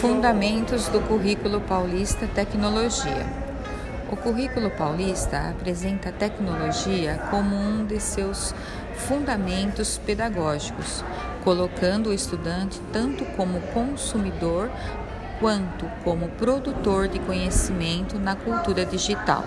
Fundamentos do Currículo Paulista Tecnologia. O Currículo Paulista apresenta a tecnologia como um de seus fundamentos pedagógicos, colocando o estudante tanto como consumidor quanto como produtor de conhecimento na cultura digital.